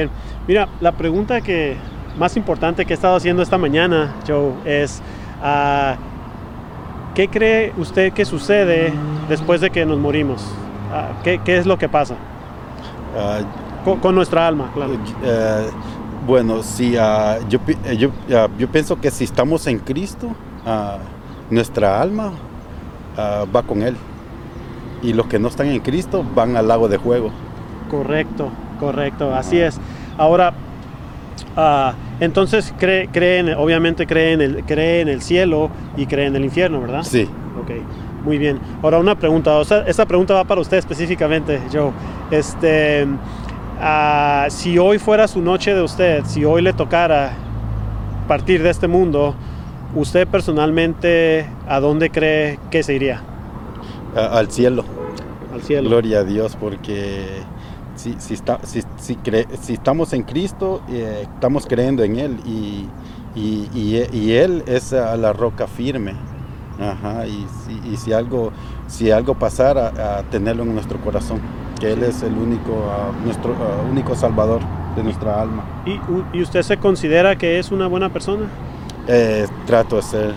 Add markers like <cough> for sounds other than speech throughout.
Bien, mira, la pregunta que más importante que he estado haciendo esta mañana, Joe, es ah, ¿qué cree usted que sucede después de que nos morimos? Ah, ¿qué, qué, es lo que pasa? Ah, con, con, nuestra alma, claro. Uh, bueno, si yo, yo, yo, pienso que si estamos en Cristo, nuestra alma va con Él. Y los que no están en Cristo van al lago de juego. Correcto, correcto, así es. Ahora, uh, entonces cree, creen, obviamente cree en, el, cree en el cielo y cree en el infierno, ¿verdad? Sí. Ok, muy bien. Ahora una pregunta, o sea, esta pregunta va para usted específicamente, Joe. Este, uh, si hoy fuera su noche de usted, si hoy le tocara partir de este mundo, ¿usted personalmente a dónde cree que se iría? Al cielo. Al cielo. Gloria a Dios, porque si, si, está, si, si, cre, si estamos en Cristo, eh, estamos creyendo en Él y, y, y, y Él es la roca firme. Ajá, y, y, si algo si algo pasara a tenerlo en nuestro corazón que él es el único uh, nuestro uh, único salvador de nuestra alma. Y, y usted se considera que es una buena persona eh, trato de ser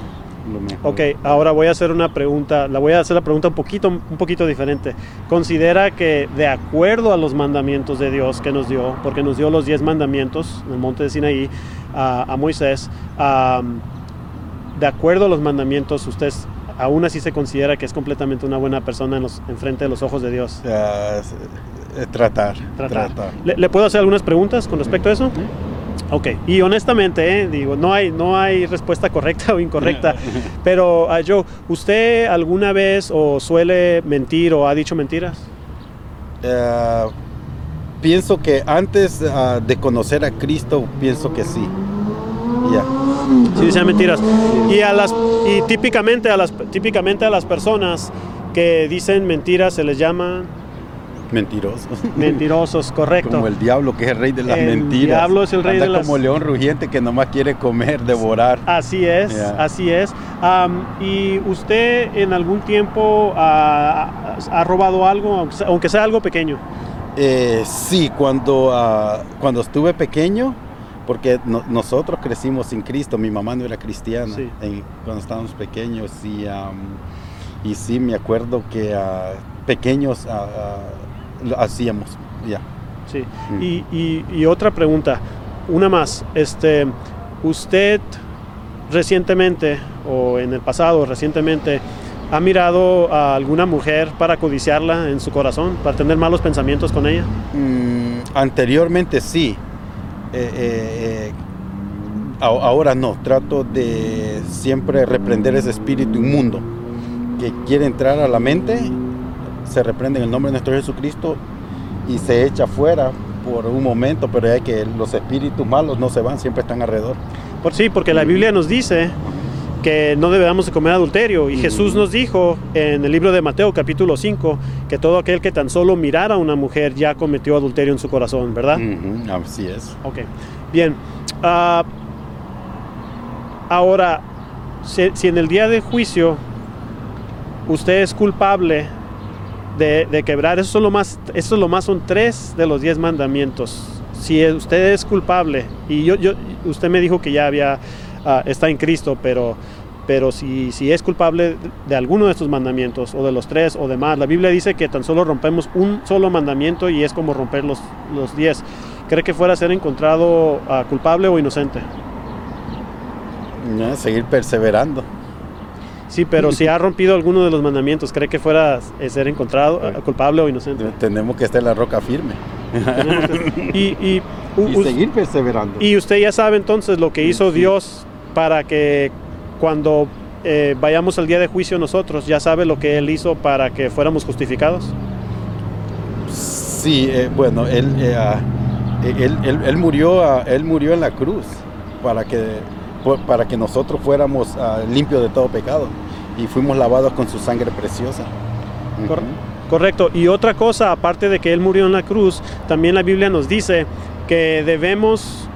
lo mejor. Ok, ahora voy a hacer una pregunta, la voy a hacer la pregunta un poquito, un poquito diferente. ¿Considera que de acuerdo a los mandamientos de Dios que nos dio, porque nos dio los 10 mandamientos en el monte de Sinaí a, a Moisés, um, de acuerdo a los mandamientos, usted aún así se considera que es completamente una buena persona en, los, en frente de los ojos de Dios? Uh, tratar. Tratar. tratar. ¿Le, ¿Le, puedo hacer algunas preguntas con respecto a eso? ¿Sí? Ok, y honestamente, eh, digo, no hay, no hay respuesta correcta <laughs> o incorrecta, <laughs> pero uh, Joe, ¿usted alguna vez o suele mentir o ha dicho mentiras? Uh, pienso que antes uh, de conocer a Cristo, pienso que sí. Ya. Yeah. Sí, dicen mentiras. Y, a las, y típicamente, a las, típicamente a las personas que dicen mentiras se les llama Mentirosos. <laughs> Mentirosos, correcto. Como el diablo que es el rey de las el mentiras. El diablo es el rey Anda de las como león rugiente que nomás quiere comer, devorar. Así es, yeah. así es. Um, ¿Y usted en algún tiempo ha, ha robado algo, aunque sea algo pequeño? Eh, sí, cuando, uh, cuando estuve pequeño, porque no, nosotros crecimos sin Cristo, mi mamá no era cristiana sí. en, cuando estábamos pequeños y, um, y sí me acuerdo que uh, pequeños lo hacíamos ya. Sí. Mm. Y, y, y, otra pregunta, una más. Este, ¿Usted recientemente o en el pasado recientemente ha mirado a alguna mujer para codiciarla en su corazón, para tener malos pensamientos con ella? Mm, anteriormente sí. Eh, eh, ahora no. Trato de siempre reprender ese espíritu inmundo que quiere entrar a la mente se reprende en el nombre de nuestro Jesucristo y se echa fuera por un momento, pero hay que los espíritus malos no se van, siempre están alrededor. Por sí, porque la Biblia nos dice que no debemos de comer adulterio y mm. Jesús nos dijo en el libro de Mateo capítulo 5 que todo aquel que tan solo mirara a una mujer ya cometió adulterio en su corazón, ¿verdad? Mm. Así es. Ok, bien. Uh, ahora, si, si en el día de juicio usted es culpable de, de, quebrar. Eso, son lo más, eso lo más son tres de los diez mandamientos. Si usted es culpable, y yo, yo usted me dijo que ya había, uh, está en Cristo, pero, pero si, si es culpable de alguno de estos mandamientos, o de los tres, o demás, la Biblia dice que tan solo rompemos un solo mandamiento y es como romper los, los diez. ¿Cree que fuera a ser encontrado uh, culpable o inocente? Ya, seguir perseverando. Sí, pero si ha rompido alguno de los mandamientos, ¿cree que fuera a ser encontrado culpable o inocente? Tenemos que estar en la roca firme. y, y, y, seguir perseverando. Y usted ya sabe entonces lo que hizo sí. Dios para que cuando eh, vayamos al día de juicio nosotros, ya sabe lo que Él hizo para que fuéramos justificados. Sí, eh, bueno, él, eh, él, él, él, murió, él murió en la cruz para que para que nosotros fuéramos uh, limpios de todo pecado y fuimos lavados con su sangre preciosa. Cor uh -huh. Correcto. Y otra cosa, aparte de que Él murió en la cruz, también la Biblia nos dice que debemos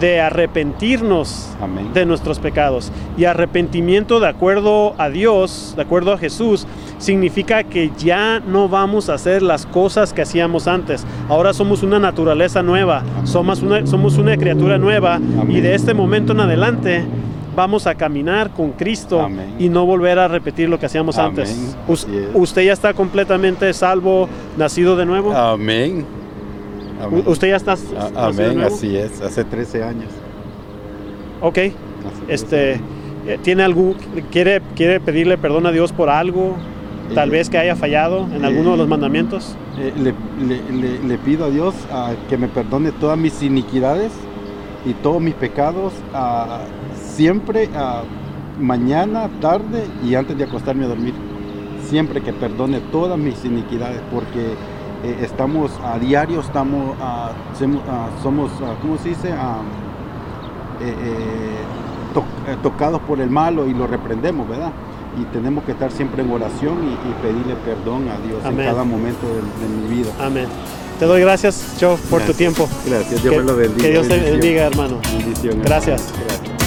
de arrepentirnos Amén. de nuestros pecados. Y arrepentimiento de acuerdo a Dios, de acuerdo a Jesús, significa que ya no vamos a hacer las cosas que hacíamos antes. Ahora somos una naturaleza nueva, somos una, somos una criatura nueva y de este momento en adelante vamos a caminar con Cristo Amén. y no volver a repetir lo que hacíamos Amén. antes. ¿Usted ya está completamente salvo, nacido de nuevo? Amén. ¿Usted ya está Amén, así es, hace 13 años. Ok. Hace 13 Este, eh, ¿tiene algún, quiere, quiere pedirle perdón a Dios por algo? Tal Eh, vez que haya fallado en alguno de los eh, mandamientos. Eh, le, le- le- le pido a Dios ah, que me perdone todas mis iniquidades y todos mis pecados ah, siempre, ah, mañana, tarde y antes de acostarme a dormir. Siempre que perdone todas mis iniquidades porque eh, estamos a diario, estamos, ah, semo- somos, ¿cómo se dice? Eh, eh, to- tocados por el malo y lo reprendemos, ¿verdad? Y tenemos que estar siempre en oración y, y pedirle perdón a Dios Amén. en cada momento de, de mi vida. Amén. Te doy gracias, Joe, por tu Gracias. tiempo. Gracias, Dios que, me lo bendiga. que Dios te bendiga, hermano. Bendición, hermano. Gracias. Gracias.